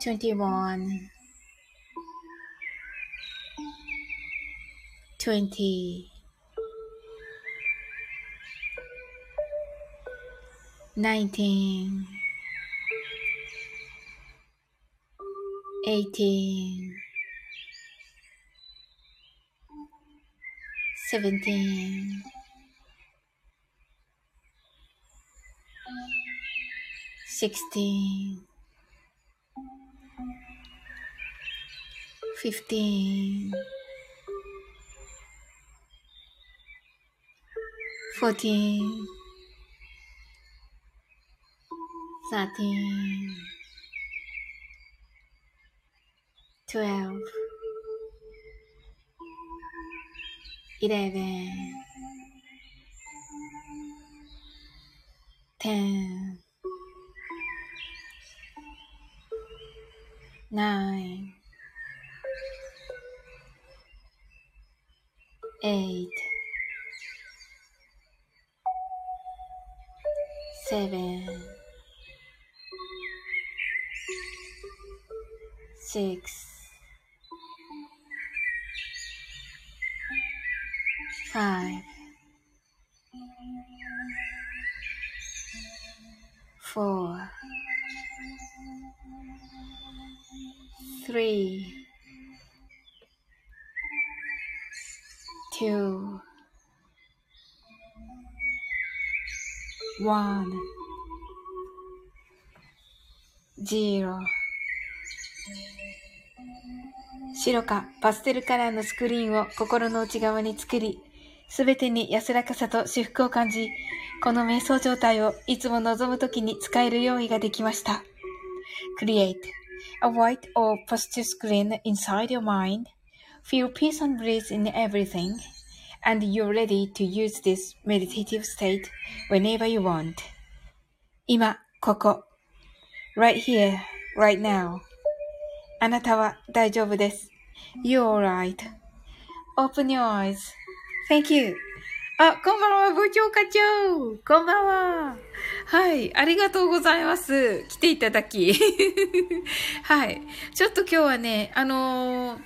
21 20 19 18 17 16 15 14 13 12 11 10 9 zero 白かパステルカラーのスクリーンを心の内側に作り、すべてに安らかさと至福を感じ、この瞑想状態をいつも望むときに使える用意ができました。Create a white or positive screen inside your mind. Feel peace and bliss in everything. And you're ready to use this meditative state whenever you want. 今、ここ。Right here, right now. あなたは大丈夫です。You're alright.Open your eyes. Thank you. あ、こんばんは、部長課長。こんばんは。はい、ありがとうございます。来ていただき。はい。ちょっと今日はね、あのー、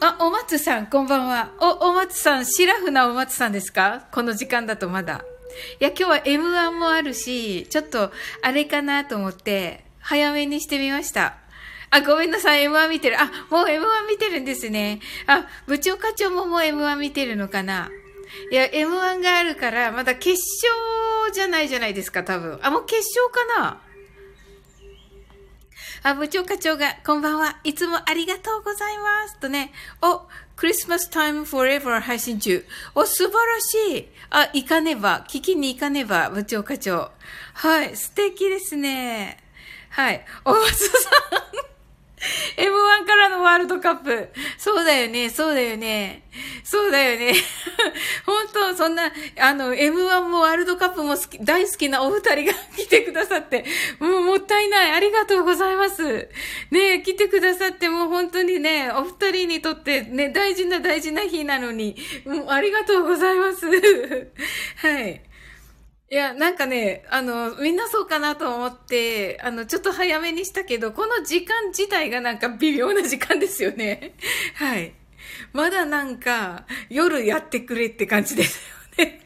あ、お松さん、こんばんは。お、お松さん、シラフなお松さんですか？この時間だとまだ。いや、今日は M1 もあるし、ちょっと、あれかなと思って、早めにしてみました。あ、ごめんなさい、M1 見てる。あ、もう M1 見てるんですね。あ、部長課長ももう M1 見てるのかないや、M1 があるから、まだ決勝じゃないじゃないですか、多分。あ、もう決勝かなあ、部長課長が、こんばんは。いつもありがとうございます。とね、お、クリスマスタイムフォーエバー配信中。お、素晴らしい。あ、行かねば。聞きに行かねば、部長課長。はい、素敵ですね。はい。お松さん。M1 からのワールドカップ。そうだよね、そうだよね。そうだよね。本当そんな、あの、M1 もワールドカップも好き、大好きなお二人が来てくださって、もうもったいない。ありがとうございます。ね来てくださってもう本当にね、お二人にとってね、大事な大事な日なのに、もうありがとうございます。はい。いや、なんかね、あの、みんなそうかなと思って、あの、ちょっと早めにしたけど、この時間自体がなんか微妙な時間ですよね。はい。まだなんか、夜やってくれって感じですよね。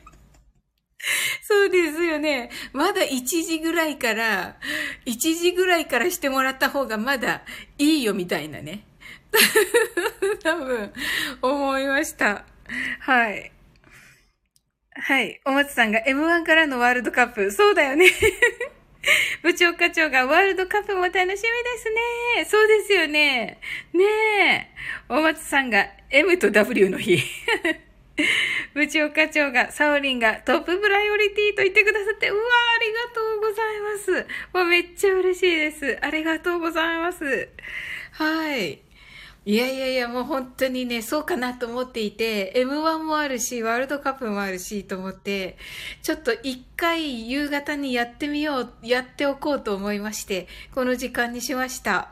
そうですよね。まだ1時ぐらいから、1時ぐらいからしてもらった方がまだいいよみたいなね。多分、思いました。はい。はい。お松さんが M1 からのワールドカップ。そうだよね。部長課長がワールドカップも楽しみですね。そうですよね。ねえ。お松さんが M と W の日。部長課長が、サオリンがトッププライオリティと言ってくださって、うわありがとうございます。わ、めっちゃ嬉しいです。ありがとうございます。はい。いやいやいや、もう本当にね、そうかなと思っていて、M1 もあるし、ワールドカップもあるし、と思って、ちょっと一回夕方にやってみよう、やっておこうと思いまして、この時間にしました。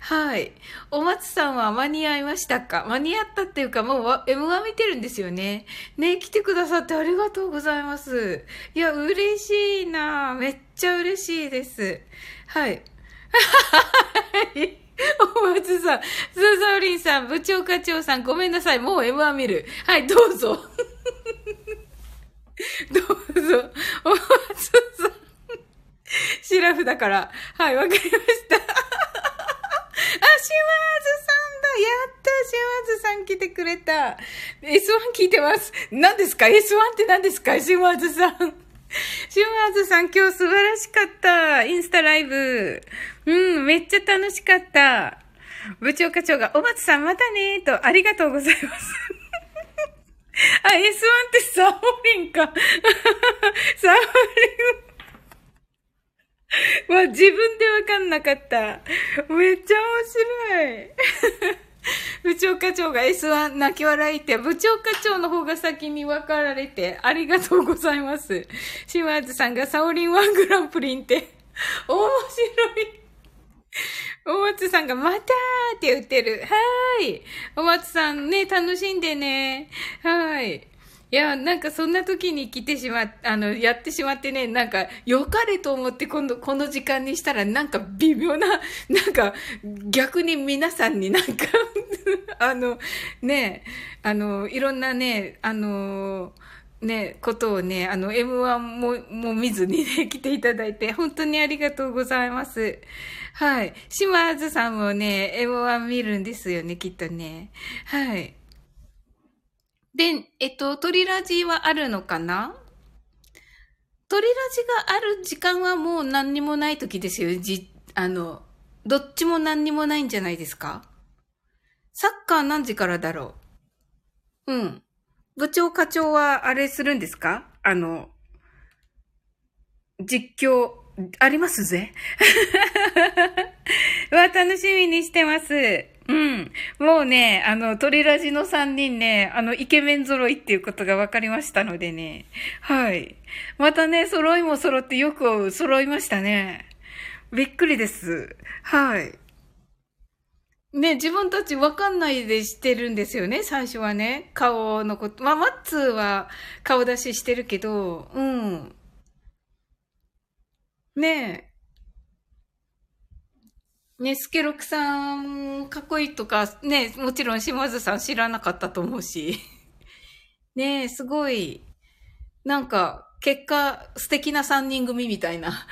はい。お松さんは間に合いましたか？間に合ったっていうか、もう M1 見てるんですよね。ね、来てくださってありがとうございます。いや、嬉しいなめっちゃ嬉しいです。はい。はい。お松さん、スーザオリンさん、部長課長さん、ごめんなさい。もう M1 見る。はい、どうぞ。どうぞ。お松さん。シラフだから。はい、わかりました。あ、島津さんだ。やった島津さん来てくれた。S1 聞いてます。何ですか ?S1 って何ですか？島津さん。島津さん今日素晴らしかった。インスタライブ。うん、めっちゃ楽しかった。部長課長が、お松さんまたねーと、ありがとうございます。あ、S1 ってサオリンか。サオリン。わ、自分でわかんなかった。めっちゃ面白い。部長課長が S1 泣き笑いって、部長課長の方が先に分かられて、ありがとうございます。シマーズさんがサオリンワングランプリンって、面白い。お松さんがまたーって言ってる。はーい。お松さんね、楽しんでね。はーい。いや、なんかそんな時に来てしまっ、あの、やってしまってね、なんか、良かれと思って今度、この時間にしたら、なんか微妙な、なんか、逆に皆さんになんか あの、ね、あの、いろんなね、あの、ね、ことをね、あの、M1 も、も見ずにね、来ていただいて、本当にありがとうございます。はい。島津さんもね、M1 見るんですよね、きっとね。はい。で、えっと、鳥ラジはあるのかな？鳥ラジがある時間はもう何にもない時ですよ。じ、あの、どっちも何にもないんじゃないですか？サッカー何時からだろう？うん。部長課長はあれするんですか？あの、実況、ありますぜ。わ、楽しみにしてます。うん。もうね、あの、鳥ラジの3人ね、あの、イケメン揃いっていうことが分かりましたのでね。はい。またね、揃いも揃ってよく揃いましたね。びっくりです。はい。ね、自分たち分かんないでしてるんですよね、最初はね。顔のこと。まあ、マッツーは顔出ししてるけど、うん。ねえ。ね、スケロクさん、かっこいいとか、ね、もちろん島津さん知らなかったと思うし。ねすごい、なんか、結果、素敵な三人組みたいな。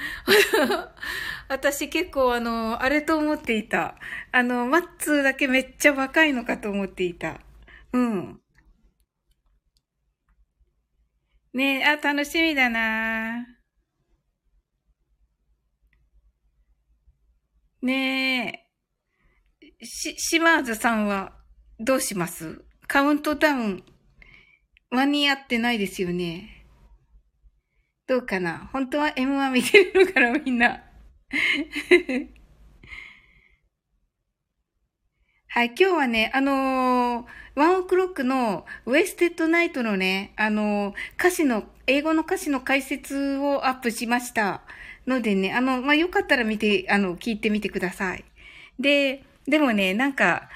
私結構あの、あれと思っていた。あの、マッツーだけめっちゃ若いのかと思っていた。うん。ねあ、楽しみだなねえし、島津さんはどうします？カウントダウン間に合ってないですよね。どうかな？本当は M1 見てるのかなみんな。はい、今日はね、あのー、ワンオクロックのウェステッドナイトのね、あのー、歌詞の、英語の歌詞の解説をアップしました。のでね、あの、まあ、よかったら見て、あの、聞いてみてください。で、でもね、なんか、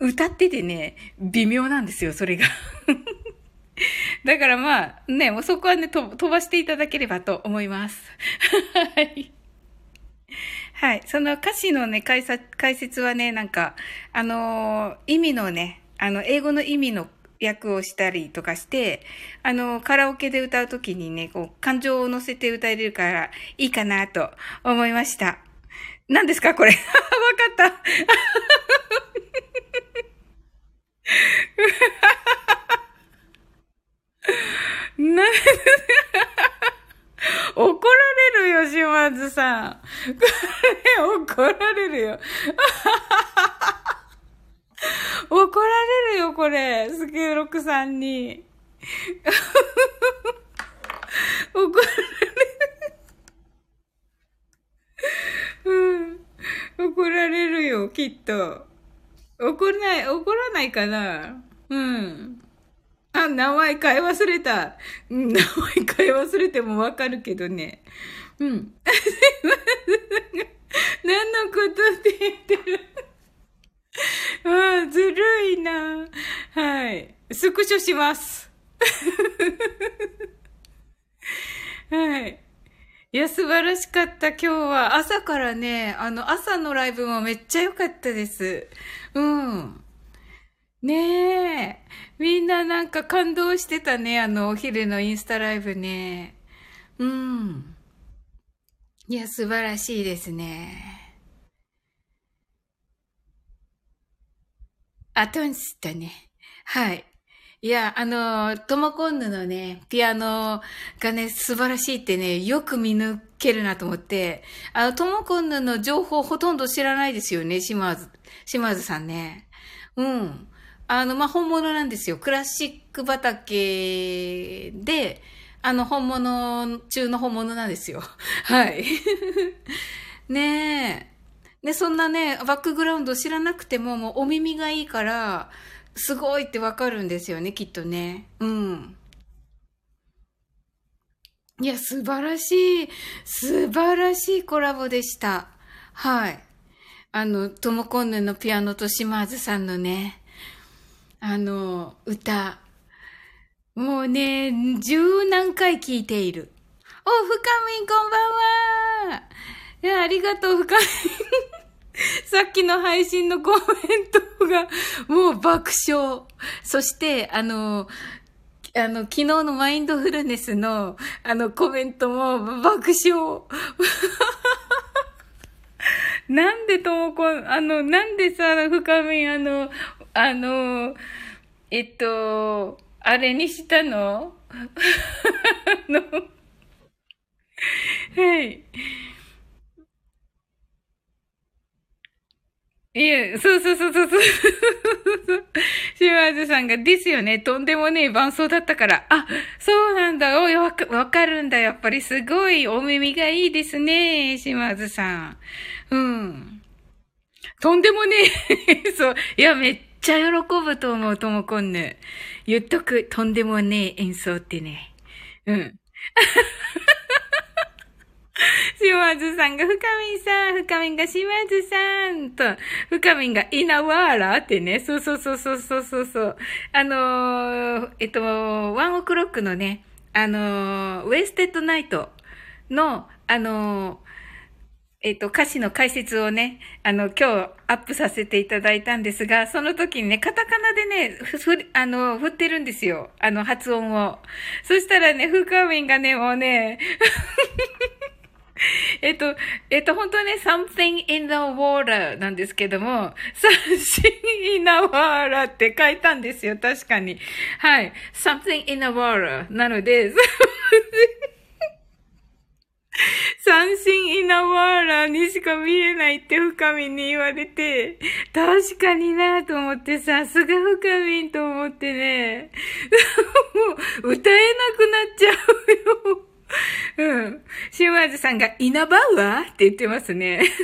歌っててね、微妙なんですよ、それが。だからまあ、ね、もうそこはね、飛ばしていただければと思います。はい。はい。その歌詞のね、解説はね、なんか、あのー、意味のね、あの、英語の意味の役をしたりとかして、あの、カラオケで歌うときにね、こう、感情を乗せて歌えれるからいいかなと思いました。何ですかこれ？わかった。な、怒られるよ、島津さん。これ、怒られるよ。怒られるよ、これ。スケロクさんに。怒られる。うん。怒られるよ、きっと。怒らない、怒らないかなうん。あ、名前変え忘れた。名前変え忘れてもわかるけどね。うん。何のことって言ってるあ あ、ずるいな。はい。スクショします。はい。いや、素晴らしかった、今日は。朝からね、あの、朝のライブもめっちゃ良かったです。うん。ねえ。みんななんか感動してたね、あの、お昼のインスタライブね。うん。いや、素晴らしいですね。あ、トンスだね。はい。いや、あの、トモコンヌのね、ピアノがね、素晴らしいってね、よく見抜けるなと思って、あの、トモコンヌの情報ほとんど知らないですよね、島津、島津さんね。うん。あの、まあ、本物なんですよ。クラシック畑で、あの、本物中の本物なんですよ。はい。ねえ。で、そんなね、バックグラウンド知らなくても、もうお耳がいいから、すごいってわかるんですよね、きっとね。うん。いや、素晴らしい、素晴らしいコラボでした。はい。あの、トモコンヌのピアノと島津さんのね、あの、歌。もうね、十何回聴いている。お、深みんこんばんはいや、ありがとう、深み さっきの配信のコメントが、もう爆笑。そして、あの、あの、昨日のマインドフルネスの、あの、コメントも爆笑。なんでともこ、あの、なんでさ、深み、あの、あの、えっと、あれにしたの？あの、はい。いや、そうそうそうそうそう。島津さんが、ですよね。とんでもねえ伴奏だったから。あ、そうなんだ。おい、わか、わかるんだ。やっぱりすごいお耳がいいですね。島津さん。うん。とんでもねえ。そう。いや、めっちゃ喜ぶと思う、ともこんぬ。言っとく。とんでもねえ演奏ってね。うん。島津さんが、深みんさん、深みが島津さんと、深みが稲わーらってね、そうそうそうそうそうそうそう。あのー、えっと、ワンオクロックのね、あのー、ウェステッドナイトの、あのー、えっ、と、歌詞の解説をね、あの、今日アップさせていただいたんですが、その時にね、カタカナでね、ふ、あの、振ってるんですよ。あの、発音を。そしたらね、フカミンがね、もうね、えっと、えっと、本当はね、something in the water なんですけども、something in the water って書いたんですよ、確かに。はい。something in the water なので、三振イナワーラーにしか見えないって深みに言われて、確かになと思って、さすが深みと思ってね、もう歌えなくなっちゃうよ。うん。シュワーズさんがイナバウアーって言ってますね。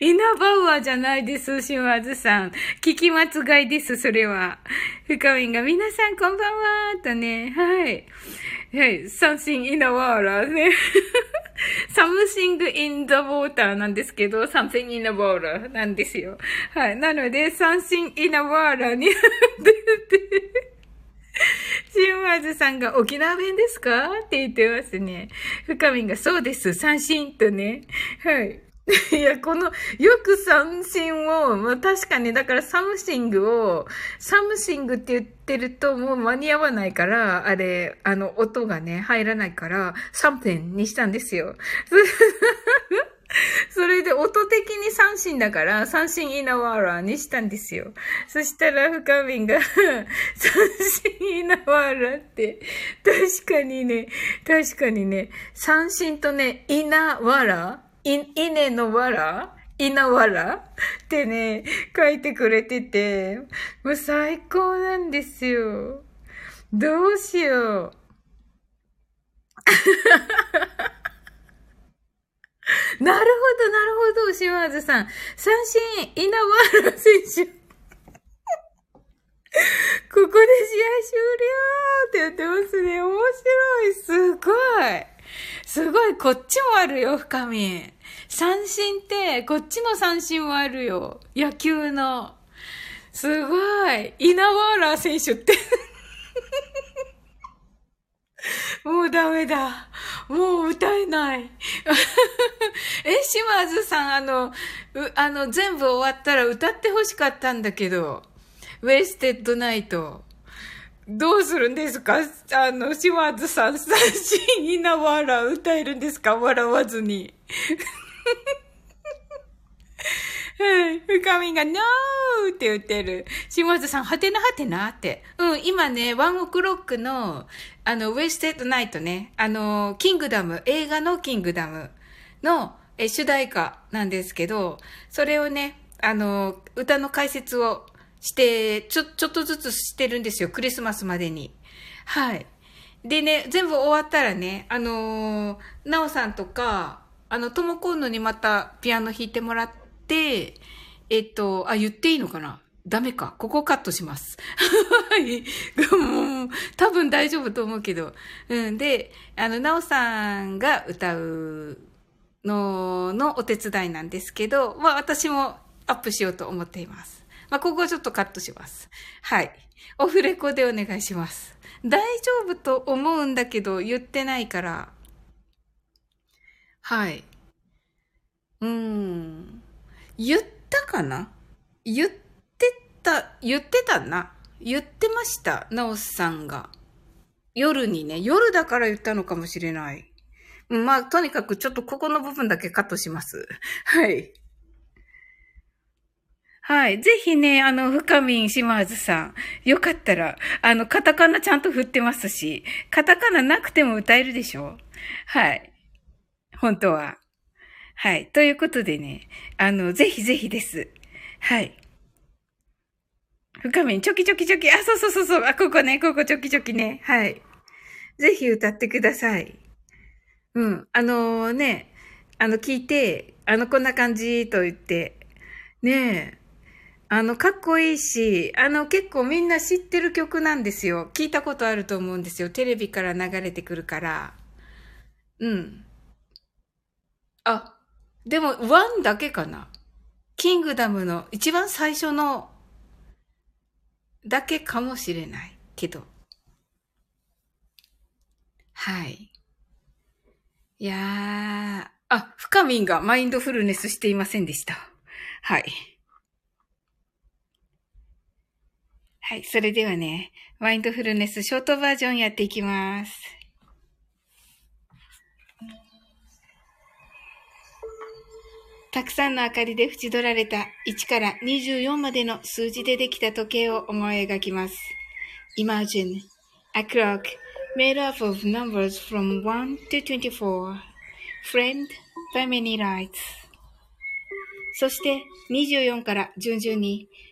イナバウアーじゃないです、シワーズさん。聞き間違いです、それは。深みんが、皆さんこんばんはとね、はい。はい、三振イナワーラーね。 something in the water なんですけど、サムシングイナワーラーなんですよ。はい。なので、三振イナワーラーになってて、シンワーズさんが沖縄弁ですか？って言ってますね。深みんがそうです。三振とね。はい。いや、この、よく三振を、まあ、確かに、だから something を、 something って言ってるともう間に合わないから、あれ、あの、音がね、入らないから、サムペンにしたんですよ。それで音的に三振だから、三振イナワーラーにしたんですよ。そしたら、深みんが三振イナワーラーって、確かにね、確かにね、三振とね、イナワラい、稲のわら？稲わら？ってね、書いてくれてて、もう最高なんですよ。どうしよう。なるほど、なるほど、島津さん。三振、稲わら選手。ここで試合終了って言ってますね。面白い。すごい。すごい、こっちもあるよ、深み。三振って、こっちの三振もあるよ。野球の。すごい。稲ワーラー選手って もうダメだ。もう歌えない。え、島津さん、あの、うあの、全部終わったら歌ってほしかったんだけど。ウェステッドナイト。どうするんですか？あの、島津さん、三振、稲ワーラー歌えるんですか？笑わずに。はい。深みが、ノーって言ってる。島津さん、はてなはてなって。うん、今ね、ワンオクロックの、あの、ウェステッドナイトね、あの、キングダム、映画のキングダムの、え、主題歌なんですけど、それをね、あの、歌の解説をして、ちょ、ちょっとずつしてるんですよ。クリスマスまでに。はい。でね、全部終わったらね、あのー、なおさんとか、あの、ともこんのにまたピアノ弾いてもらって、えっと、あ、言っていいのかな？ダメか。ここカットします。はい。もう、多分大丈夫と思うけど。うん。で、あの、なおさんが歌うののお手伝いなんですけど、まあ私もアップしようと思っています。まあここちょっとカットします。はい。オフレコでお願いします。大丈夫と思うんだけど、言ってないから、はい。うーん。言ったかな？言ってた、言ってたな？言ってました。ナオスさんが。夜にね、夜だから言ったのかもしれない。まあ、とにかくちょっとここの部分だけカットします。はい。はい。ぜひね、あの、深み島津さん。よかったら、あの、カタカナちゃんと振ってますし、カタカナなくても歌えるでしょ？はい。本当は。はい。ということでね、あの、ぜひぜひです。はい。深めに、チョキチョキチョキ。あ、そうそうそうそう。あ、ここね、ここチョキチョキね。はい。ぜひ歌ってください。うん。あのー、ね、あの、聞いて、あの、こんな感じと言って、ねえ、あの、かっこいいし、あの、結構みんな知ってる曲なんですよ。聞いたことあると思うんですよ。テレビから流れてくるから。うん。あ、でも、ワンだけかな。キングダムの一番最初のだけかもしれないけど。はい。いやー、あ、深みんがマインドフルネスしていませんでした。はい。はい。それではね、マインドフルネスショートバージョンやっていきます。たくさんの明かりで縁取られた1から24までの数字でできた時計を思い描きます。Imagine a clock made up of numbers from 1 to 24, friend by many lights. そして24から順々に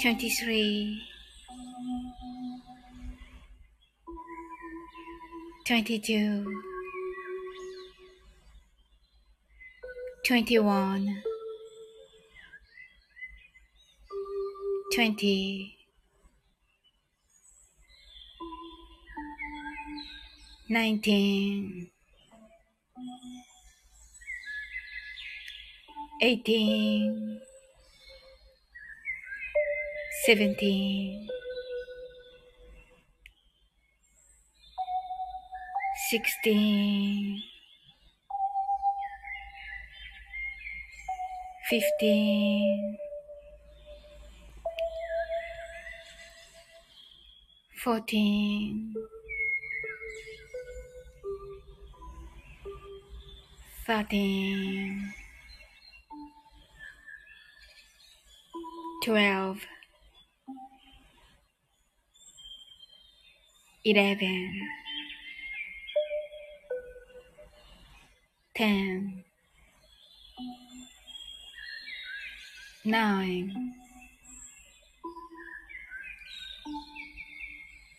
23 22 21 20 19 18 17 16 15 14 13 12 eleven, ten, nine,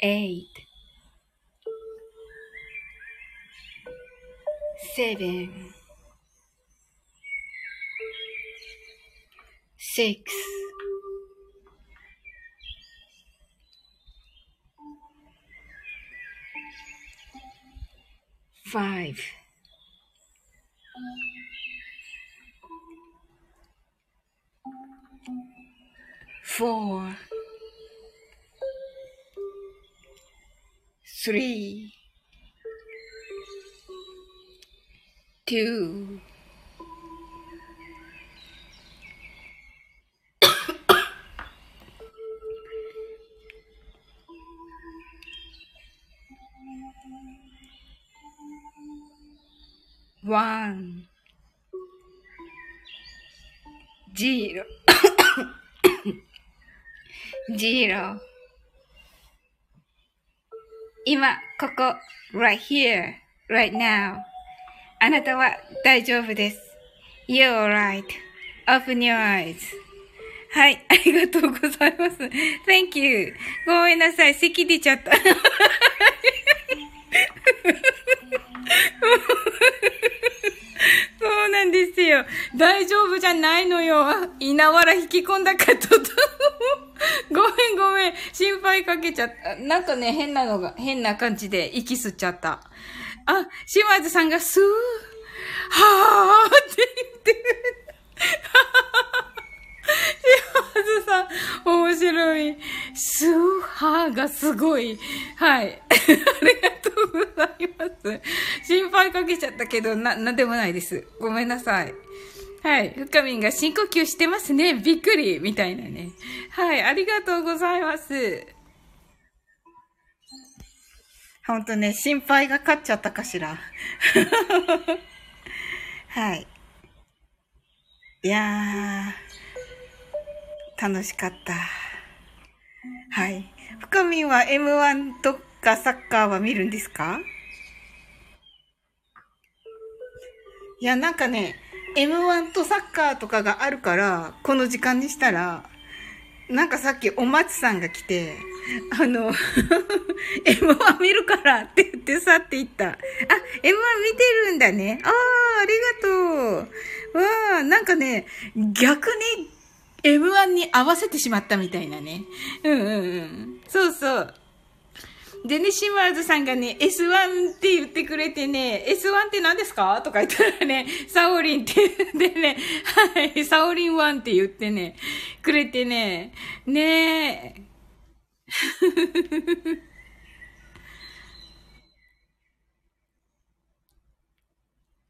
eight, seven, six. five. Four. Three. Two. Right here, right now. あなたは大丈夫です。You're alright.Open your eyes. はい、ありがとうございます。Thank you. ごめんなさい、咳出ちゃった。なんですよ。大丈夫じゃないのよ。稲わら引き込んだかと。ごめんごめん。心配かけちゃった。なんかね、変なのが、変な感じで息吸っちゃった。あ、島津さんがスー、はーって言ってる。ははは島津さん、面白い。スーハーがすごい。はい。ありがとうございます。心配かけちゃったけど、な、なんでもないです。ごめんなさい。はい。深みんが深呼吸してますね。びっくり。みたいなね。はい。ありがとうございます。ほんとね、心配が勝っちゃったかしら。はい。いやー、楽しかった。はい。深みは M1 とかサッカーは見るんですか？いや、なんかね、M1 とサッカーとかがあるから、この時間にしたら、なんかさっきお松さんが来て、あの、M1 見るからって言って去っていった。あ、M1 見てるんだね。ああ、ありがとう。わあ、なんかね、逆に M1 に合わせてしまったみたいなね。うんうんうん。そうそう。でね、シマーズさんがね、S1 って言ってくれてね、S1 って何ですか？とか言ったらね、サオリンって言ってね、はい、サオリン1って言ってね、くれてね、ねえ。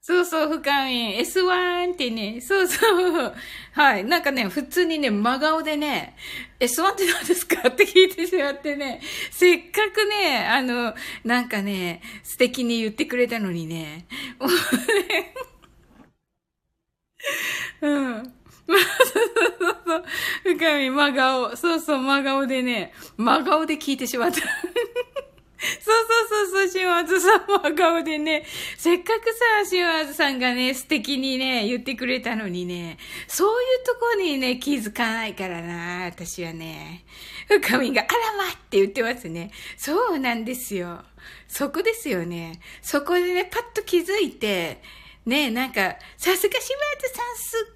そうそう、深み。S1 ってね、そうそう。はい。なんかね、普通にね、真顔でね、S1 って何ですかって聞いてしまってね、せっかくね、あの、なんかね、素敵に言ってくれたのにね、もうね、うん。まあ、そうそうそう。深み、真顔。そうそう、真顔でね、真顔で聞いてしまった。そうそうそうそう、島津さんも顔でね、せっかくさ、シワーズさんがね、素敵にね、言ってくれたのにね、そういうとこにね、気づかないからな、私はね。深みが、あらまって言ってますね。そうなんですよ。そこですよね。そこでね、パッと気づいて、ねなんか、さすが島津さんすっ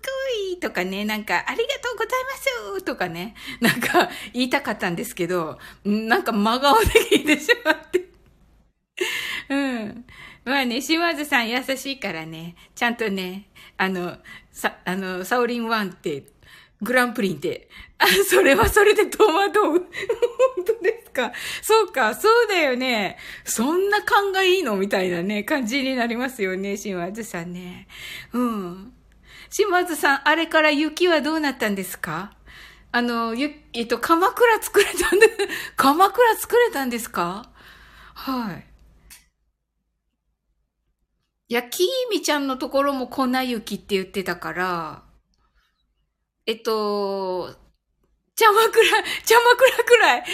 ごいとかね、なんか、ありがとうございますとかね、なんか、言いたかったんですけど、なんか真顔で聞いてしまって。うん。まあね、島津さん優しいからね、ちゃんとね、あの、さ、あの、サオリンワンってグランプリンって、あ、それはそれで戸惑う。本当ですか。そうか、そうだよね。そんな勘がいいのみたいなね、感じになりますよね、島津さんね。うん。島津さん、あれから雪はどうなったんですか？あの、ゆ、えっと、鎌倉作れたんで、鎌倉作れたんですか？はい。いや、きーみちゃんのところも粉雪って言ってたから、えっと、茶枕、茶枕くらい。か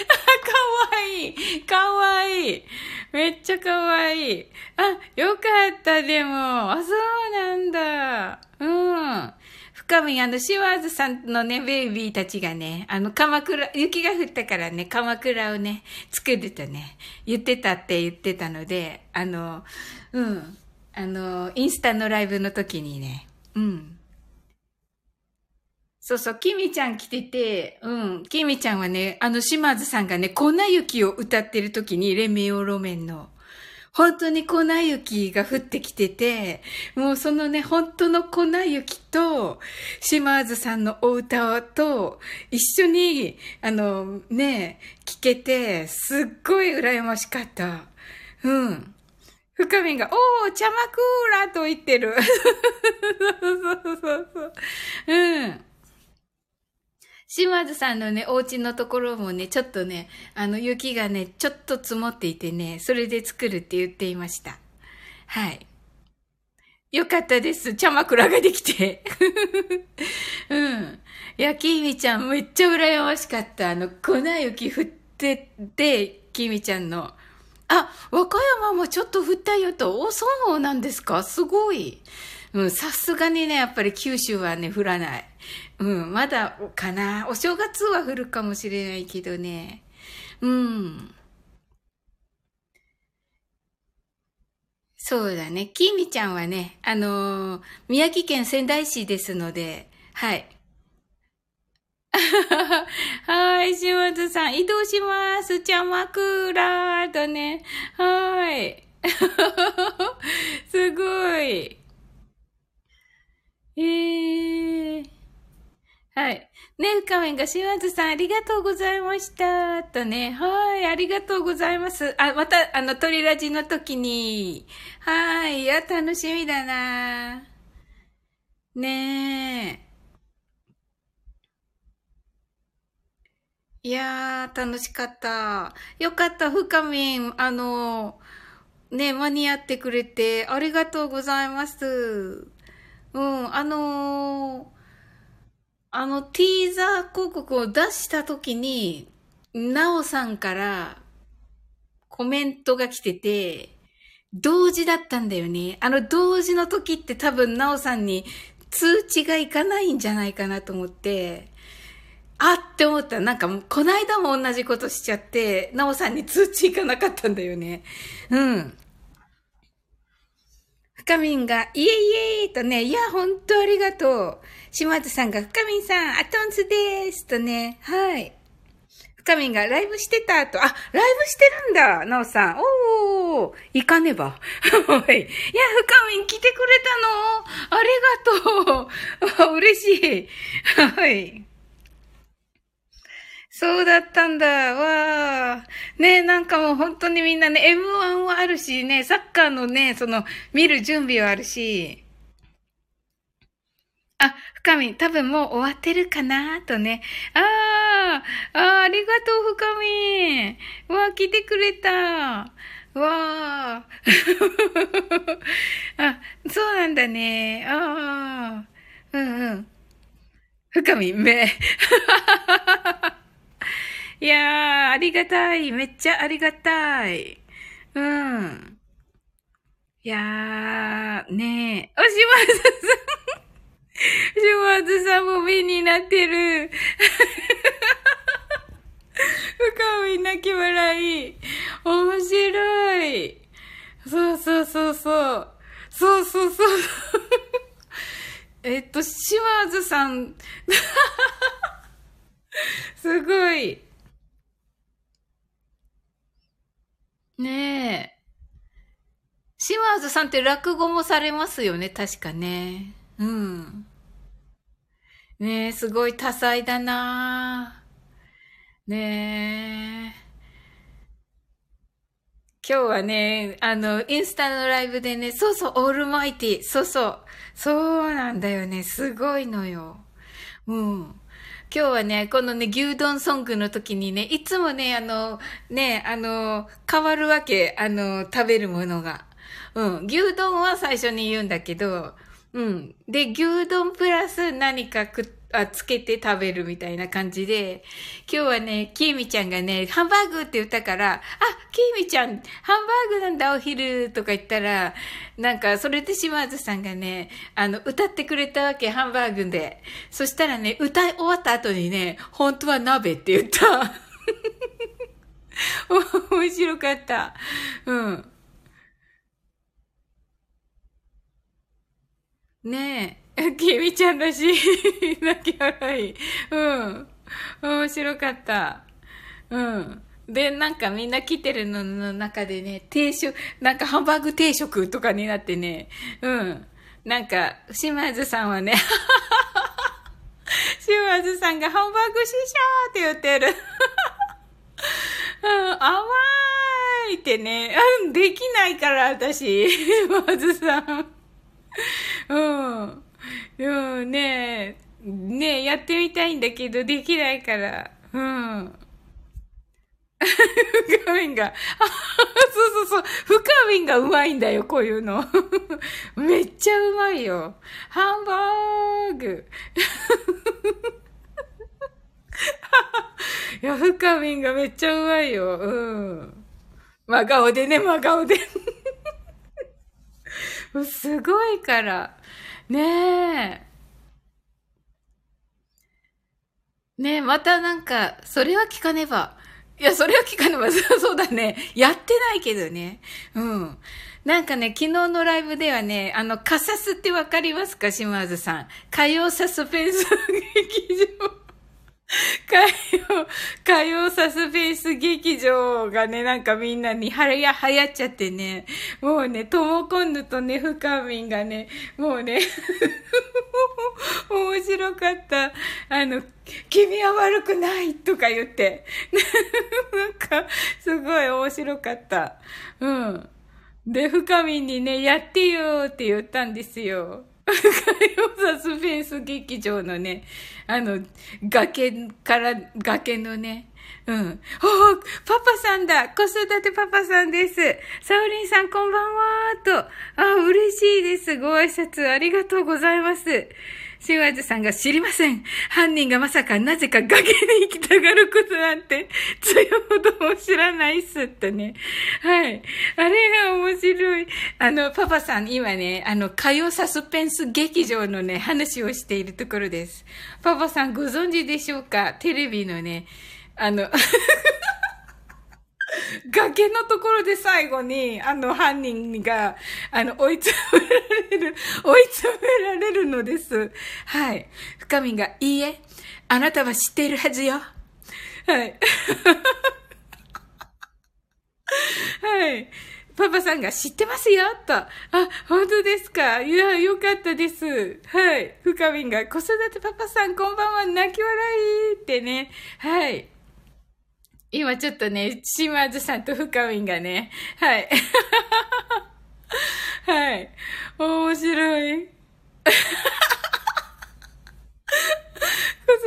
わいい。かわいい。めっちゃかわいい。あ、よかった、でも。あ、そうなんだ。うん。深み、あの、シワーズさんのね、ベイビーたちがね、あの、鎌倉、雪が降ったからね、鎌倉をね、作るとね、言ってたって言ってたので、あの、うん。あの、インスタのライブの時にね、うん。そうそう、キミちゃん来てて、うん、キミちゃんはね、あの、島津さんがね、粉雪を歌ってる時に、レミオロメンの、本当に粉雪が降ってきてて、もうそのね、本当の粉雪と、島津さんのお歌と、一緒に、あの、ね、聞けて、すっごい羨ましかった。うん。深みが、おー、茶幕ーラと言ってる。そうそうそうそう。うん。島津さんのね、お家のところもね、ちょっとね、あの、雪がね、ちょっと積もっていてね、それで作るって言っていました。はい。よかったです。茶枕ができて。うん。いや、きみちゃんめっちゃ羨ましかった。あの、粉雪降ってて、きみちゃんの。あ、和歌山もちょっと降ったよと。お、そうなんですか？すごい。うん、さすがにね、やっぱり九州はね、降らない。うん、まだかな。お正月は降るかもしれないけどね。うん。そうだね。きみちゃんはね、あのー、宮城県仙台市ですので、はい。はい、島津さん、移動します。ちゃまくらとね。はい。すごい。えー。はい。ね、深めんが島津さんありがとうございました。とね。はい、ありがとうございます。あ、また、あの、鳥ラジの時に。はい、いや、楽しみだなねえ。いやー、楽しかった。よかった、深みん。あの、ね、間に合ってくれて、ありがとうございます。うん、あのーあの、ティーザー広告を出した時に、なおさんからコメントが来てて、同時だったんだよね。あの同時の時って多分なおさんに通知がいかないんじゃないかなと思って、あって思った。なんか、こないだも同じことしちゃって、なおさんに通知いかなかったんだよね。うん。深みんが、イエイエイとね、いや、ほんとありがとう。島津さんが、深みんさん、アトンズですとね、はい。深みんがライブしてたと、あ、ライブしてるんだ、なおさん。おー、行かねば。はい。いや、深みん来てくれたのありがとう。嬉しい。はい。そうだったんだ。わあ。ねなんかもう本当にみんなね、M1 はあるしね、サッカーのね、その、見る準備はあるし。あ、深み、多分もう終わってるかなとね。ああ、ああ、ありがとう、深み。わあ、来てくれた。わあ。あ、そうなんだね。ああ。うんうん。深み、目。いやー、ありがたい。めっちゃありがたい。うん。いやー、ねえ。おしまずさん。しまずさんも目になってる。深み泣き笑い。面白い。そうそうそうそう。そうそうそう。えっと、島津さん。すごい。ねえ。島津さんって落語もされますよね、確かね。うん。ねえ、すごい多彩だなねえ。今日はね、あの、インスタのライブでね、そうそう、オールマイティ。そうそう。そうなんだよね。すごいのよ。うん。今日はね、このね、牛丼ソングの時にね、いつもね、あの、ね、あの、変わるわけ、あの、食べるものが。うん。牛丼は最初に言うんだけど、うん。で、牛丼プラス何か食っあ、つけて食べるみたいな感じで、今日はね、きみちゃんがね、ハンバーグって言ったから、あ、きみちゃん、ハンバーグなんだお昼とか言ったら、なんか、それで島津さんがね、あの、歌ってくれたわけ、ハンバーグで。そしたらね、歌い終わった後にね、本当は鍋って言った。面白かった。うん。ねえ。きみちゃんらしい 泣き笑い。うん。面白かった。うん。で、なんかみんな来てるのの中でね、定食、なんかハンバーグ定食とかになってね、うん。なんか、島津さんはね、島津さんがハンバーグ師匠って言ってる。うん、甘いってね、うん、できないから、私、島津さん。うん。うん、ねえ、ねえ、やってみたいんだけど、できないから。うん。深みんが、そうそうそう、深みんがうまいんだよ、こういうの。めっちゃうまいよ。ハンバーグ。いや、深みんがめっちゃうまいよ。うん。真顔でね、真顔で。すごいから。ねえ。ねえ、またなんか、それは聞かねば。いや、それは聞かねば。そうだね。やってないけどね。うん。なんかね、昨日のライブではね、あの、カサスってわかりますか？島津さん。火曜サスペンス劇場。火曜、火曜サスペンス劇場がね、なんかみんなにはや、流行っちゃってね、もうね、ともこんぬとね、深みんがね、もうね、面白かった。あの、君は悪くないとか言って、なんか、すごい面白かった。うん。で、深みんにね、やってよって言ったんですよ。火曜サスペンス劇場のね、あの、崖から、崖のね、うん。おパパさんだ子育てパパさんですサウリンさんこんばんはと。あ、嬉しいです。ご挨拶ありがとうございます。シワーズさんが知りません。犯人がまさかなぜか崖に行きたがることなんて、強ほども知らないっすってね。はい。あれが面白い。あの、パパさん今ね、あの、火曜サスペンス劇場のね、話をしているところです。パパさんご存知でしょうか？テレビのね、あの 崖のところで最後に、あの、犯人が、あの、追い詰められる、追い詰められるのです。はい。深みが、いいえ、あなたは知っているはずよ。はい。はい。パパさんが知ってますよと。あ、本当ですかいや、よかったです。はい。深みが、子育てパパさんこんばんは、泣き笑いってね。はい。今ちょっとね、島津さんと深みんがね、はい。はい。面白い。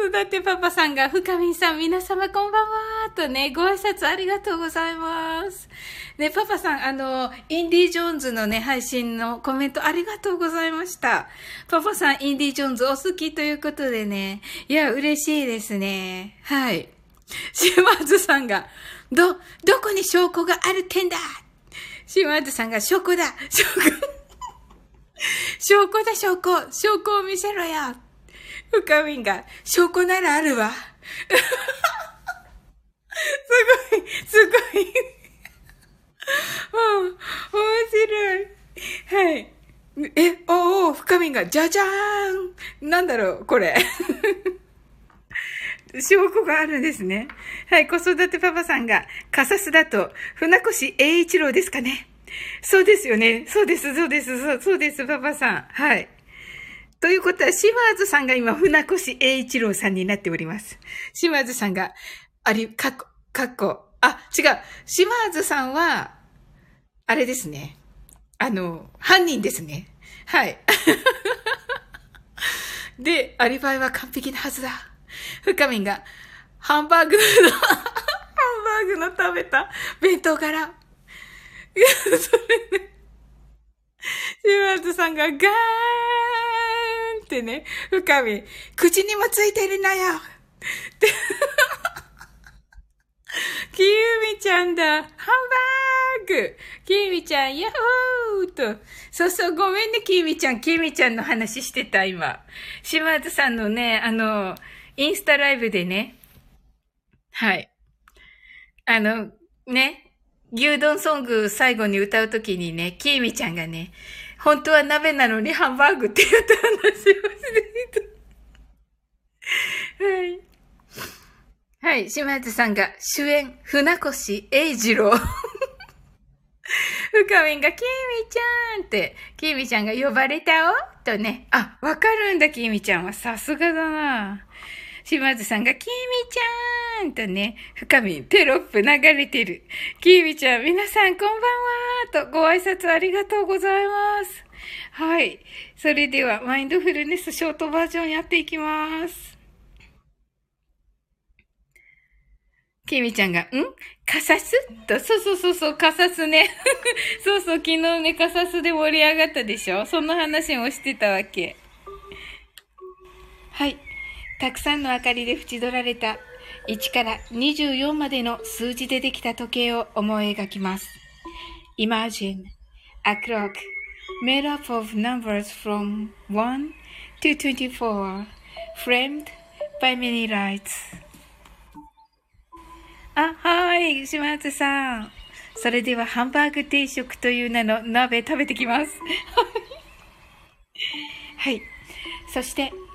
子育てパパさんが、深みんさん、皆様こんばんはとね、ご挨拶ありがとうございます。ね、パパさん、あの、インディ・ジョーンズのね、配信のコメントありがとうございました。パパさん、インディ・ジョーンズお好きということでね、いや、嬉しいですね。はい。島津さんが、ど、どこに証拠があるってんだ？島津さんが、証拠だ証拠証拠だ証拠証拠を見せろよ深みんが、証拠ならあるわ。すごい、すごい。うん、面白い。はい。え、おお、深みが、じゃじゃーんなんだろう、これ。証拠があるんですね。はい、子育てパパさんが、カサスだと、船越英一郎ですかね。そうですよね。そうです、そうです、そうそうです、パパさん。はい。ということは、島津さんが今、船越英一郎さんになっております。島津さんが、あり、かっこ、かっこ、あ、違う。島津さんは、あれですね。あの、犯人ですね。はい。で、アリバイは完璧なはずだ。深みんが、ハンバーグのハンバーグの食べた弁当から。いや、それね。島津さんがガーンってね、深み、口にもついてるなよって。きゆみちゃんだハンバーグきゆみちゃん、ヤッホーと。そうそう、ごめんね、きゆみちゃん。きゆみちゃんの話してた、今。島津さんのね、あの、インスタライブでね、はい。あの、ね、牛丼ソング最後に歌うときにね、きゆみちゃんがね、本当は鍋なのにハンバーグって言った話をしていた。はい。はい、島津さんが主演、船越英二郎。深みんが、きみちゃんって、きみちゃんが呼ばれたお？とね。あ、わかるんだ、きみちゃんは。さすがだな。島津さんが、きみちゃんとね、深み、テロップ流れてる。きみちゃん、皆さんこんばんはとご挨拶ありがとうございます。はい。それでは、マインドフルネスショートバージョンやっていきます。きみちゃんが、ん？カサスと、そうそうそうそう、カサスね。そうそう、昨日ね、カサスで盛り上がったでしょ？そんな話もしてたわけ。はい。たくさんの明かりで縁取られた1から24までの数字でできた時計を思い描きます。Imagine a clock made up of numbers from 1 to 24 framed by many lights. あ、はい、島津さん。それでは、ハンバーグ定食という名の鍋食べてきます。はい。そして、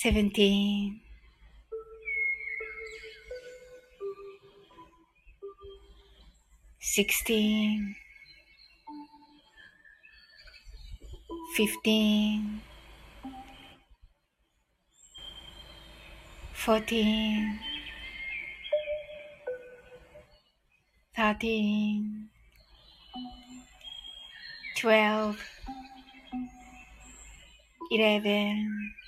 17 16 15 14 13 12 11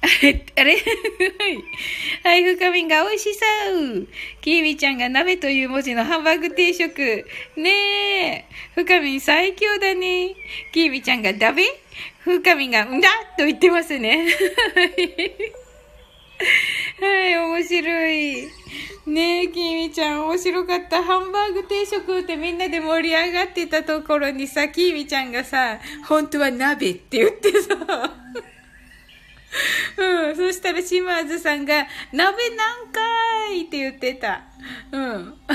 あれあれ はい。はい、深みんが美味しそうキーミちゃんが鍋という文字のハンバーグ定食。ねえ。深みん最強だね。キーミちゃんがダメ深みんがんだと言ってますね。はい、面白い。ねえ、きみちゃん、面白かった。ハンバーグ定食ってみんなで盛り上がってたところにさ、きみちゃんがさ、本当は鍋って言ってさ、うん。そしたら島津さんが、鍋なんかーいって言ってた。うん。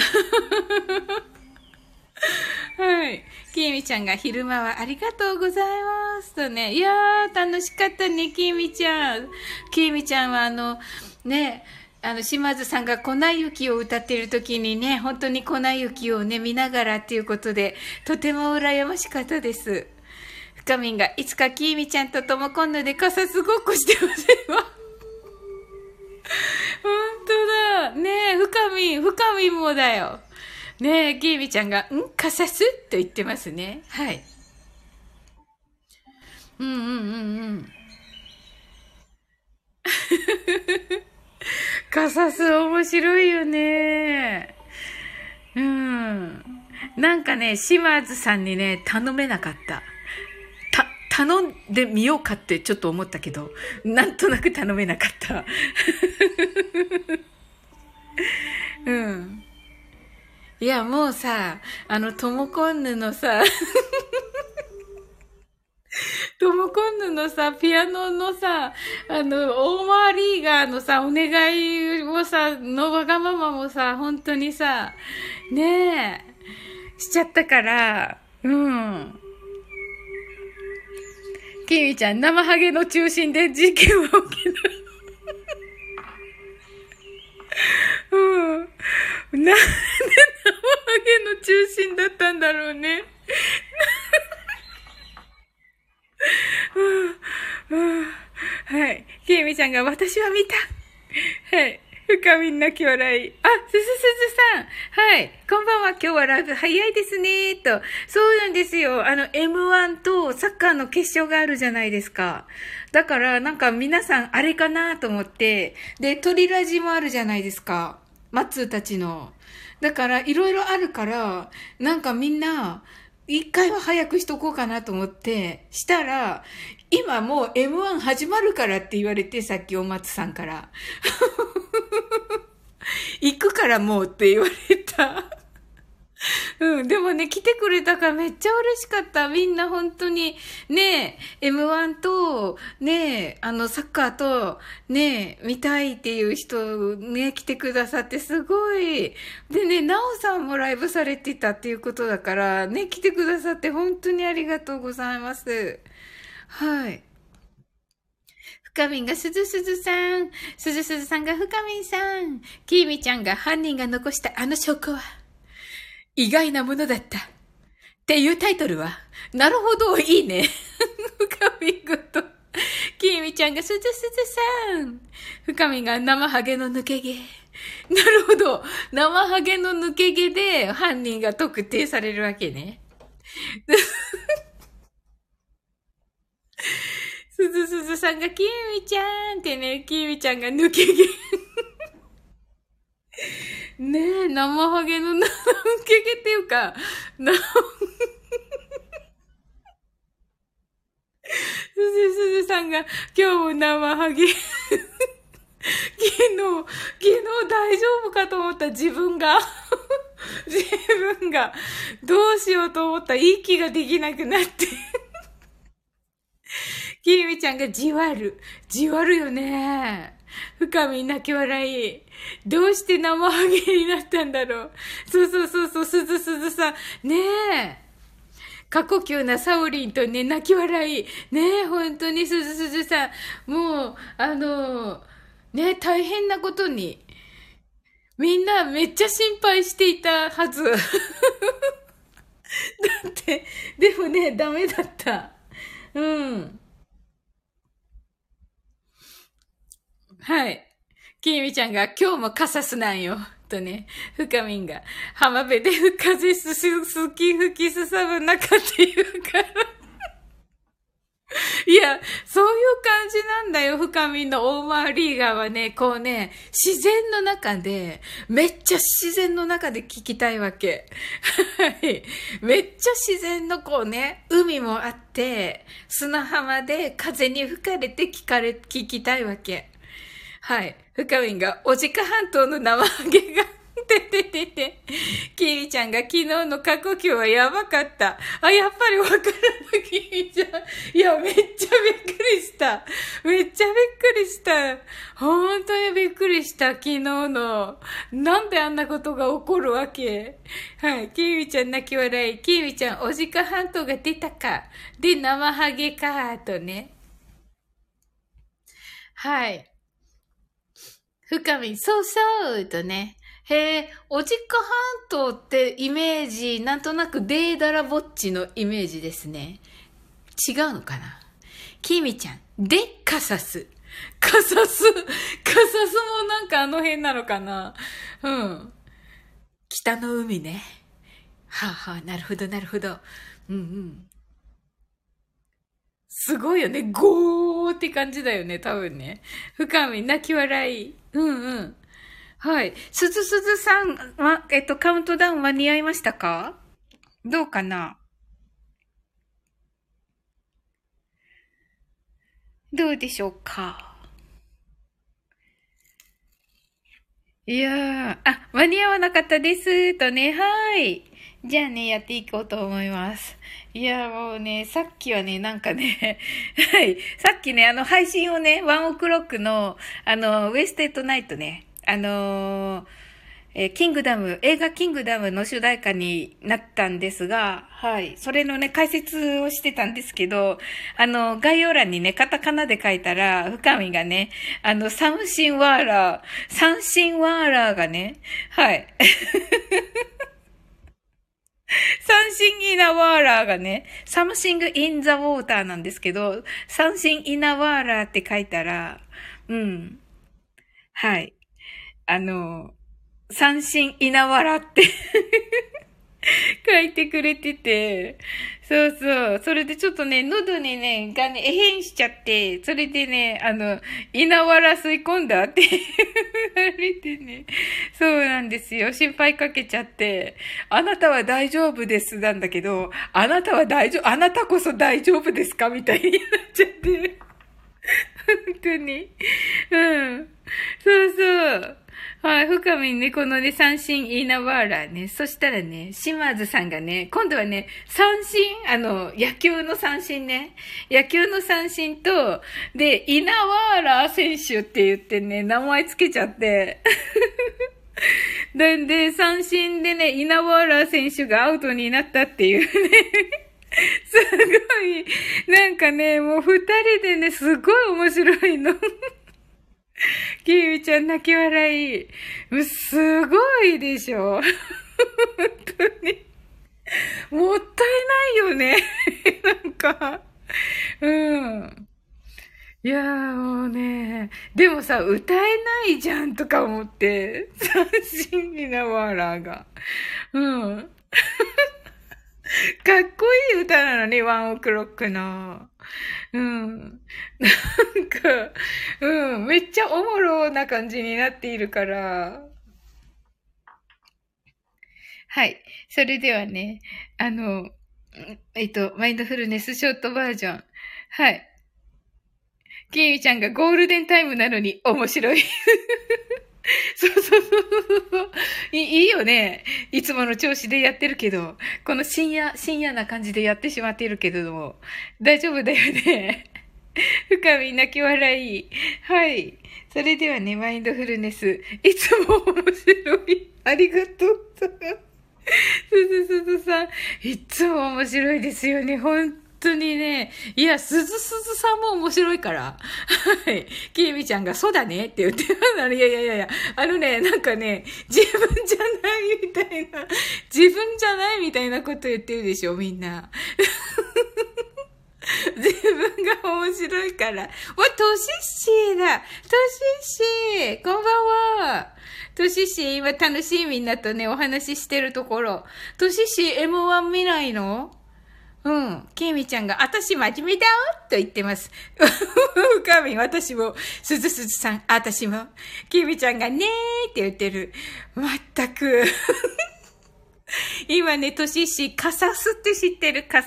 はい。きみちゃんが昼間はありがとうございますとね。いやー、楽しかったね、きみちゃん。きみちゃんはあの、ね、あの、島津さんが粉雪を歌っている時にね、本当に粉雪をね、見ながらっていうことで、とても羨ましかったです。深みんが、いつかきーみちゃんとともこんので傘すごっこしてませんわ。本当だ。ねえ、深みん、深みんもだよ。ねえ、きーみちゃんが、ん傘すと言ってますね。はい。うんうんうんうん。カサス面白いよね。うん。なんかね、島津さんにね、頼めなかった。頼んでみようかってちょっと思ったけど、なんとなく頼めなかった。うん。いや、もうさ、あの、トモコンヌのさ、トムコンヌのさ、ピアノのさ、あの、オーマーリーガーのさ、お願いをさ、のわがままもさ、本当にさ、ねえ、しちゃったから、うん。キミちゃん、生ハゲの中心で事件は起きない。うん。なんで生ハゲの中心だったんだろうね。はい。きえみちゃんが私は見た。はい。深みんなき笑い。あ、すすすずさん。はい。こんばんは。今日はライブ早いですね。と。そうなんですよ。あの、M1 とサッカーの決勝があるじゃないですか。だから、なんか皆さんあれかなと思って。で、鳥ラジもあるじゃないですか。マッツーたちの。だから、いろいろあるから、なんかみんな、一回は早くしとこうかなと思って、したら、今もう M1 始まるからって言われて、さっきお松さんから。行くからもうって言われた。うん、でもね、来てくれたからめっちゃ嬉しかった。みんな本当に、ねえ、M1 と、ねえ、あの、サッカーと、ねえ、見たいっていう人、ね、来てくださってすごい。でね、なおさんもライブされてたっていうことだから、ね、来てくださって本当にありがとうございます。はい。深みんがすずすずさん、すずすずさんが深みんさん、きーみちゃんが犯人が残したあの証拠は、意外なものだった。っていうタイトルは、なるほど、いいね。深みんごと、きーみちゃんがすずすずさん、深みんが生ハゲの抜け毛。なるほど。生ハゲの抜け毛で犯人が特定されるわけね。すずすずさんが、きみちゃんってね、きみちゃんが抜け毛。ねえ、生ハゲの抜け毛っていうか、な、すずすずさんが、今日も生ハゲ。昨日、昨日大丈夫かと思った自分が、自分が、どうしようと思った息ができなくなってきみちゃんがじわる。じわるよね。深み泣き笑い。どうして生ハゲになったんだろう。そうそうそうそう、すずすずさん。ねえ。過呼吸なサオリンとね、泣き笑い。ねえ、本当にすずすずさん。もう、あの、ね大変なことに。みんなめっちゃ心配していたはず。だって、でもね、ダメだった。うん。はい。きみちゃんが今日もカサスなんよ。とね、深みんが浜辺で風すす、すき吹きすさぶ中って言うから。いや、そういう感じなんだよ、深みのオーマーリーガーはね、こうね、自然の中で、めっちゃ自然の中で聞きたいわけ。はい。めっちゃ自然のこうね、海もあって、砂浜で風に吹かれて聞かれ、聞きたいわけ。はい。深みんが、おじか半島の生揚げがてててて。キーちゃんが昨日の過呼吸はやばかった。あ、やっぱりわからな、キーちゃん。いや、めっちゃびっくりした。めっちゃびっくりした。本当にびっくりした、昨日の。なんであんなことが起こるわけはい。キーミちゃん泣き笑い。キーミちゃん、おじか半島が出たか。で、生ハゲか、とね。はい。深み、そうそうとね。へえ、おじか半島ってイメージ、なんとなくデーダラぼっちのイメージですね。違うのかな？きみちゃん、で、カサス。カサス、カサスもなんかあの辺なのかな？うん。北の海ね。はあ、はあ、なるほど、なるほど。うんうん。すごいよね。ゴーって感じだよね、多分ね。深み、泣き笑い。うんうん。はい。すずすずさんは、えっと、カウントダウン間に合いましたか？どうかな？どうでしょうか？いやー、あ、間に合わなかったですとね、はい。じゃあね、やっていこうと思います。いや、もうね、さっきはね、なんかね、はい。さっきね、あの、配信をね、ワンオクロックの、あの、ウエステッドナイトね、あのー、え、キングダム、映画キングダムの主題歌になったんですが、はい。それのね、解説をしてたんですけど、あの、概要欄にね、カタカナで書いたら、深みがね、あの、サムシンワーラー、サンシンワーラーがね、はい。サンシンイナワーラーがね、 something in the water なんですけど、サンシンイナワーラーって書いたら、うん。はい。あの、三振稲わらって 書いてくれてて、そうそう。それでちょっとね、喉にね、がね、えへんしちゃって、それでね、あの、稲わら吸い込んだって 言われてね。そうなんですよ。心配かけちゃって、あなたは大丈夫ですなんだけど、あなたは大丈夫、あなたこそ大丈夫ですかみたいになっちゃって。本当に。うん。はい、深みね、このね、三振イーナワーラーね。そしたらね、島津さんがね、今度はね、三振、あの、野球の三振ね。野球の三振と、で、イナワーラー選手って言ってね、名前つけちゃって。なんで、三振でね、イナワーラー選手がアウトになったっていうね。すごい、なんかね、もう二人でね、すごい面白いの。キーミちゃん泣き笑い。うすごいでしょ。本当に。もったいないよね。なんか。うん。いやーもうね。でもさ、歌えないじゃんとか思って。斬新になワーラーが。うん。かっこいい歌なのに、ワンオクロックの。うん。なんか、うん、めっちゃおもろな感じになっているから。はい。それではね、あの、えっと、マインドフルネスショートバージョン。はい。キミちゃんがゴールデンタイムなのに面白い。そうそうそうそうい。いいよね。いつもの調子でやってるけど、この深夜、深夜な感じでやってしまっているけれども、大丈夫だよね。深み泣き笑い。はい。それではね、マインドフルネス。いつも面白い。ありがとう。すずすずさん、いつも面白いですよね。本当にね。いや、すずすずさんも面白いから。はい。きえみちゃんが、そうだねって言ってあいやいやいやいや、あのね、なんかね、自分じゃないみたいな、自分じゃないみたいなこと言ってるでしょ、みんな。自分が面白いから。わ、トシッシーだトシッシーこんばんはトシッシー今楽しいみんなとね、お話ししてるところ。トシッシー M1 見ないの？うん。ケイミちゃんが、私真面目だよと言ってます。ふかみ、私も、すずすずさん、私も。ケイミちゃんがねーって言ってる。まったく。今ね、トシッシー、カサスって知ってるか、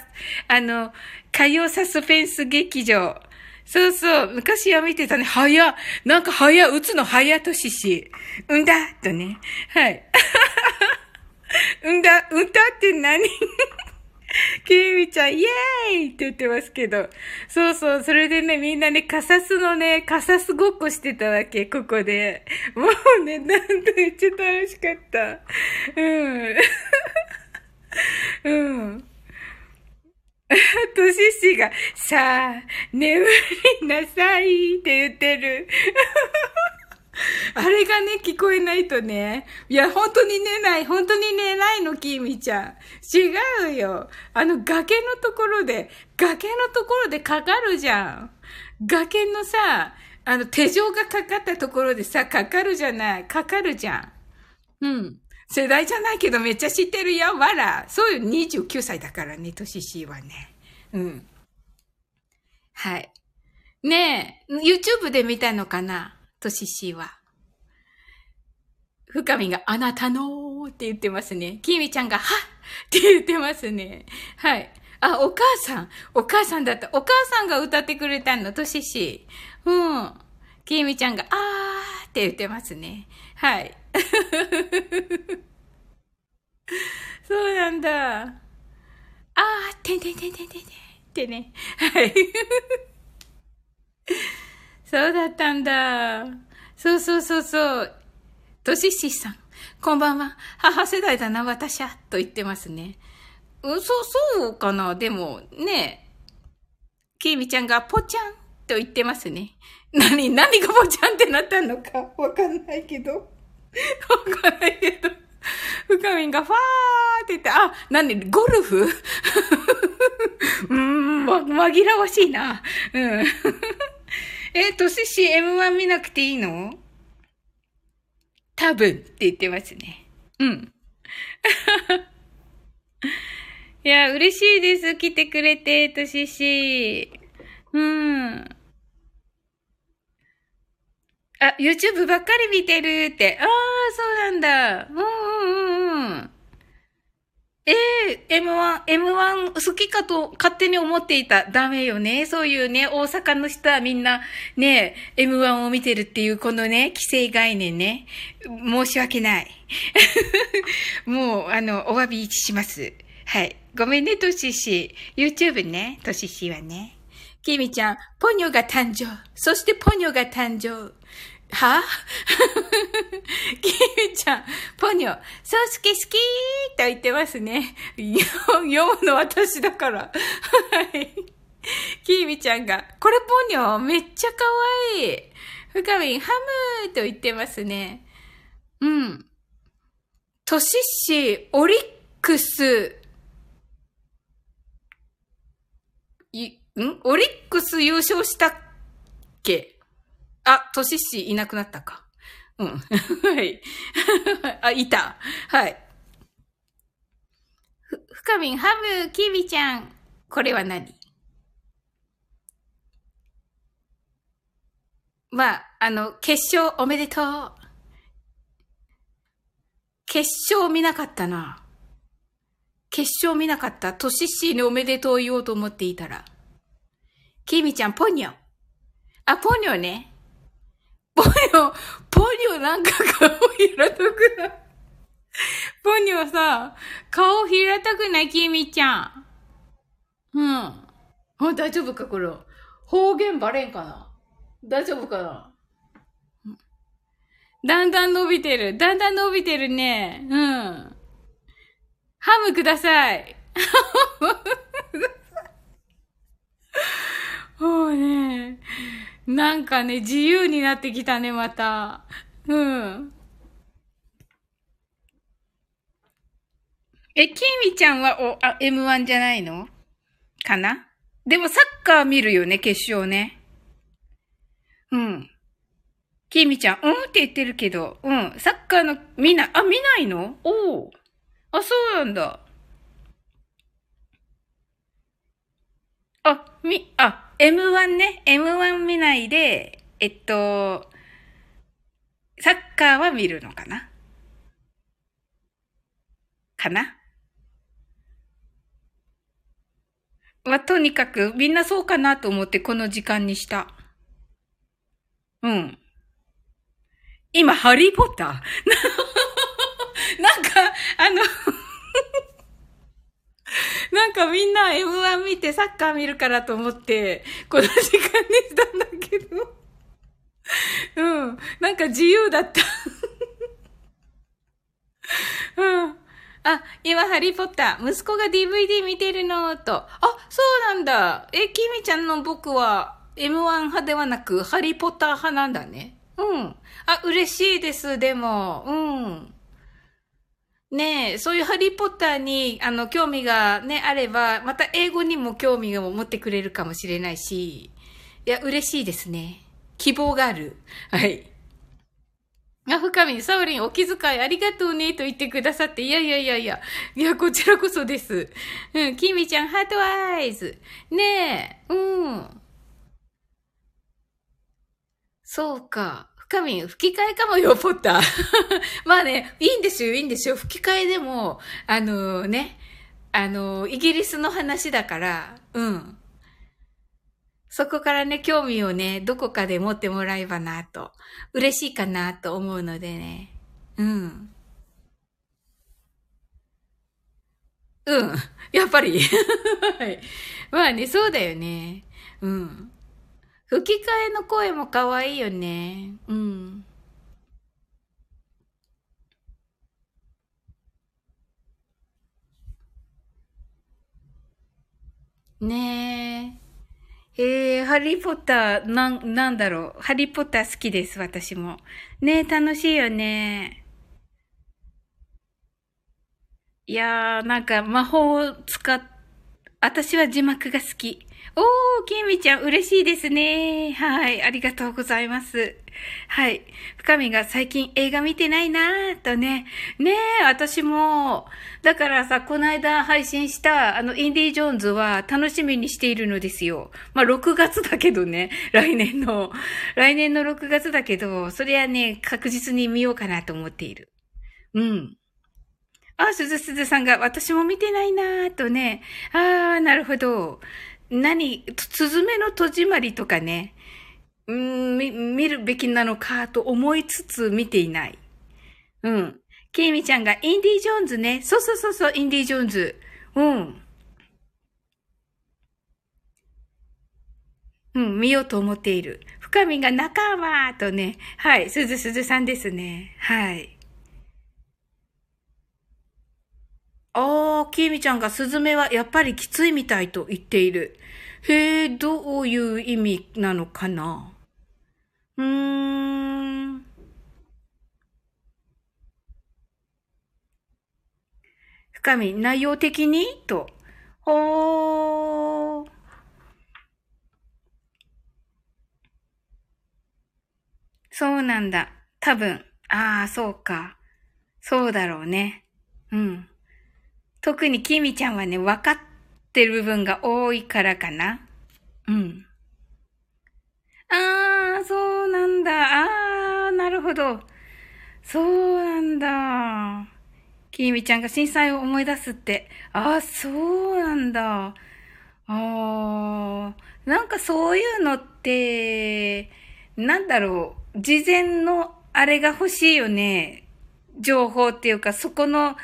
あの、火曜サスペンス劇場。そうそう。昔は見てたね。早なんか早、打つの早としし。うんだとね。はい。うんだ、うんだって何？ケイミちゃん、イエーイって言ってますけど。そうそう。それでね、みんなね、カサスのね、カサスごっこしてたわけ、ここで。もうね、なんとめっちゃ楽しかった。うん。うん。とししが、さあ、眠りなさいって言ってる。あれがね、聞こえないとね。いや、本当に寝ない。本当に寝ないの、きみちゃん。違うよ。あの、崖のところで、崖のところでかかるじゃん。崖のさ、あの、手錠がかかったところでさ、かかるじゃない。かかるじゃん。うん。世代じゃないけどめっちゃ知ってるよ。わら。そういう29歳だからね、年しはね。うん。はい。ねえ、YouTube で見たのかな？とししは。深みがあなたのーって言ってますね。きみちゃんがはって言ってますね。はい。あ、お母さん。お母さんだった。お母さんが歌ってくれたの、としし。うん。きみちゃんがあーって言ってますね。はい。そうなんだ。あー、てんてんてんてんてんてんってね。はい。そうだったんだ。そうそうそうそう。とししさん、こんばんは。母世代だな、私は。と言ってますね。うん、そう、そうかな。でも、ねえきみちゃんがぽちゃんと言ってますね。何、何がぽちゃんってなったのかわかんないけど。わかんないけど。深みんがファーって言って、あ、何、ゴルフ？うーん、ま、紛らわしいな。うん。え、としし M1 見なくていいの？多分って言ってますね。うん。いや、嬉しいです。来てくれて、としし。うん。あ、YouTube ばっかり見てるって。ああ、そうなんだ。うんうんうんうん。ええー、M1、M1 好きかと勝手に思っていた。ダメよね。そういうね、大阪の人はみんなね、M1 を見てるっていうこのね、既成概念ね。申し訳ない。もう、あの、お詫びします。はい。ごめんね、トシシ。YouTube ね、トシシはね。キミちゃん、ポニョが誕生。そしてポニョが誕生。は？キミちゃん、ポニョ、ソースケ好きーと言ってますね。読むの私だから。はい。キミちゃんが、これポニョ、めっちゃ可愛い。深みん、ハムーと言ってますね。うん。トシッシ、オリックス、い、ん？オリックス優勝したっけ？あ、トシッシいなくなったか。うん。はい。あ、いた。はい。ふ、ふかみん、ハム、キビちゃん。これは何？まあ、あの、決勝おめでとう。決勝見なかったな。決勝見なかった。トシッシーにおめでとう言おうと思っていたら。キミちゃん、ポニョ。あ、ポニョね。ポニョ、ポニョなんか顔平たくない。ポニョさ、顔平たくない、キミちゃん。うん。あ、大丈夫か、これ。方言バレんかな大丈夫かなだんだん伸びてる。だんだん伸びてるね。うん。ハムください。もう ね、なんかね、自由になってきたね、また。うん。え、キミちゃんは、お、あ、M1 じゃないの？かな？でもサッカー見るよね、決勝ね。うん。キミちゃん、うんって言ってるけど、うん。サッカーの、見な、あ、見ないの？おお。あ、そうなんだ。あ、み、あ、M1 ね。M1 見ないで、えっと、サッカーは見るのかな？かな？まあ、とにかくみんなそうかなと思ってこの時間にした。うん。今、ハリーポッター？なんか、あの なんかみんな M1 見てサッカー見るからと思って、この時間にしたんだけど うん。なんか自由だった うん。あ、今、ハリーポッター、息子が DVD 見てるの、と。あ、そうなんだ。え、キミちゃんの僕は M1 派ではなく、ハリーポッター派なんだね。うん。あ、嬉しいです、でも。うん。ねえ、そういうハリーポッターに、あの、興味がね、あれば、また英語にも興味を持ってくれるかもしれないし、いや、嬉しいですね。希望がある。はい。あ、深み、サウリンお気遣いありがとうねと言ってくださって、いやいやいやいや、いや、こちらこそです。うん、キミちゃん、ハートアイズ。ねえ、うん。そうか。深み、吹き替えかもよ、ポッター。まあね、いいんですよ、いいんですよ。吹き替えでも、あのー、ね、あのー、イギリスの話だから、うん。そこからね、興味をね、どこかで持ってもらえばなと、嬉しいかなと思うのでね。うん。うん。やっぱり。はい。まあね、そうだよね。うん。吹き替えの声も可愛いよね。うん。ねえ。えー、ハリーポッター、なん、なんだろう。ハリーポッター好きです、私も。ねえ楽しいよね。いやー、なんか魔法を使っ、私は字幕が好き。おー、ケミちゃん、嬉しいですね。はい、ありがとうございます。はい。深みが最近映画見てないなーとね。ねえ、私も。だからさ、この間配信した、あの、インディ・ジョーンズは楽しみにしているのですよ。まあ、6月だけどね。来年の。来年の6月だけど、それはね、確実に見ようかなと思っている。うん。あ、すずすずさんが、私も見てないなーとね。あー、なるほど。何、すずめの戸締まりとかね、うん、見、見るべきなのかと思いつつ見ていない。うん。ケイミちゃんがインディ・ジョーンズね。そうそうそうそう、インディ・ジョーンズ。うん。うん、見ようと思っている。深みが仲間とね。はい、すずすずさんですね。はい。ああ、きみちゃんがスズメはやっぱりきついみたいと言っている。へえ、どういう意味なのかな？うーん。深み、内容的に？と。ほー。そうなんだ。多分。ああ、そうか。そうだろうね。うん。特にキミちゃんはね、分かってる部分が多いからかな。うん。あー、そうなんだ。あー、なるほど。そうなんだ。きみちゃんが震災を思い出すって。あー、そうなんだ。あー、なんかそういうのって、なんだろう。事前のあれが欲しいよね。情報っていうか、そこの、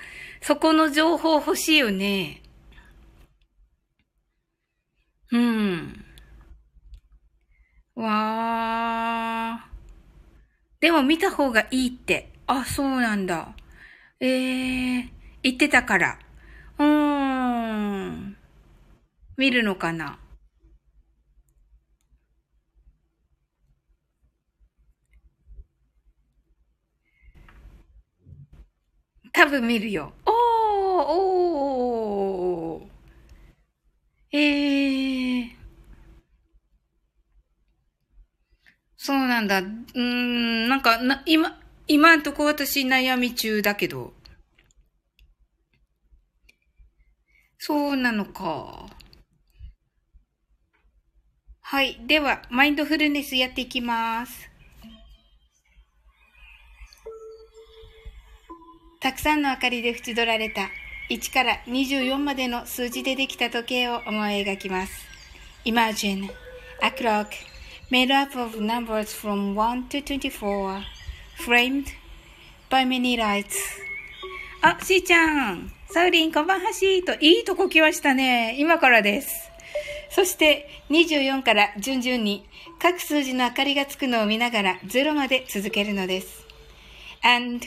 そこの情報欲しいよね。うん。わー。でも見た方がいいって。あ、そうなんだ。えー、言ってたから。うーん。見るのかな多分見るよ。おー、おー。えー。そうなんだ。うーん、なんか、な、今、今んとこ私悩み中だけど。そうなのか。はい。では、マインドフルネスやっていきます。たくさんの明かりで縁取られた1から24までの数字でできた時計を思い描きます。Imagine a clock made up of numbers from 1 to 24 framed by many lights あ、しーちゃんサウリン、こんばんはしーと、いいとこ来ましたね。今からです。そして、24から順々に各数字の明かりがつくのを見ながら0まで続けるのです。And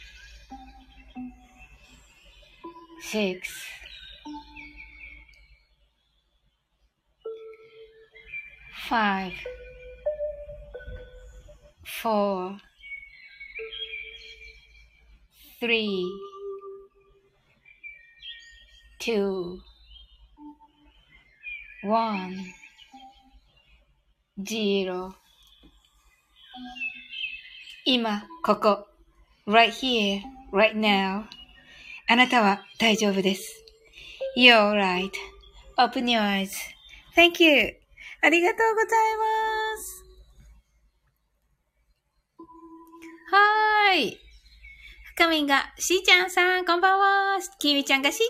six, five, four, three, two, one, zero 今、ここ。right here, right now. あなたは大丈夫です。You're right.Open your eyes.Thank you. ありがとうございます。はーい。深みんが、しーちゃんさん、こんばんは。きみちゃんが、しーち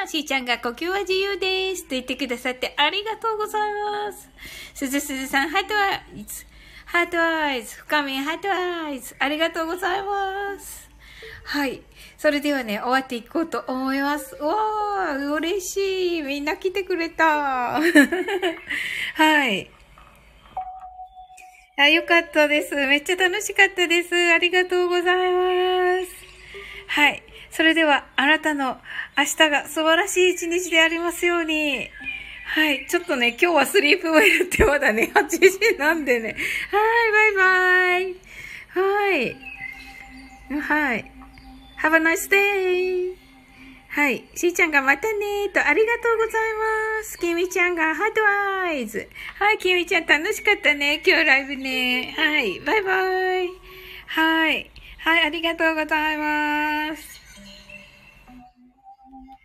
ゃん。しーちゃんが、呼吸は自由です。と言ってくださってありがとうございます。すずすずさん、ハートアイズ。 heart eyes。深みん、 heart eyes。ありがとうございます。はい。それではね、終わっていこうと思います。わー、嬉しい。みんな来てくれた。はい。あ、よかったです。めっちゃ楽しかったです。ありがとうございます。はい。それでは、あなたの明日が素晴らしい一日でありますように。はい。ちょっとね、今日はスリープウェルってまだね、8時なんでね。はい、バイバイ。はい。はい。Have a nice day! はい。しーちゃんがまたねーと、ありがとうございます。きみちゃんがハートアイズ。はい、きみちゃん楽しかったね。今日ライブね。はい。バイバイ。はい。はい、ありがとうございます。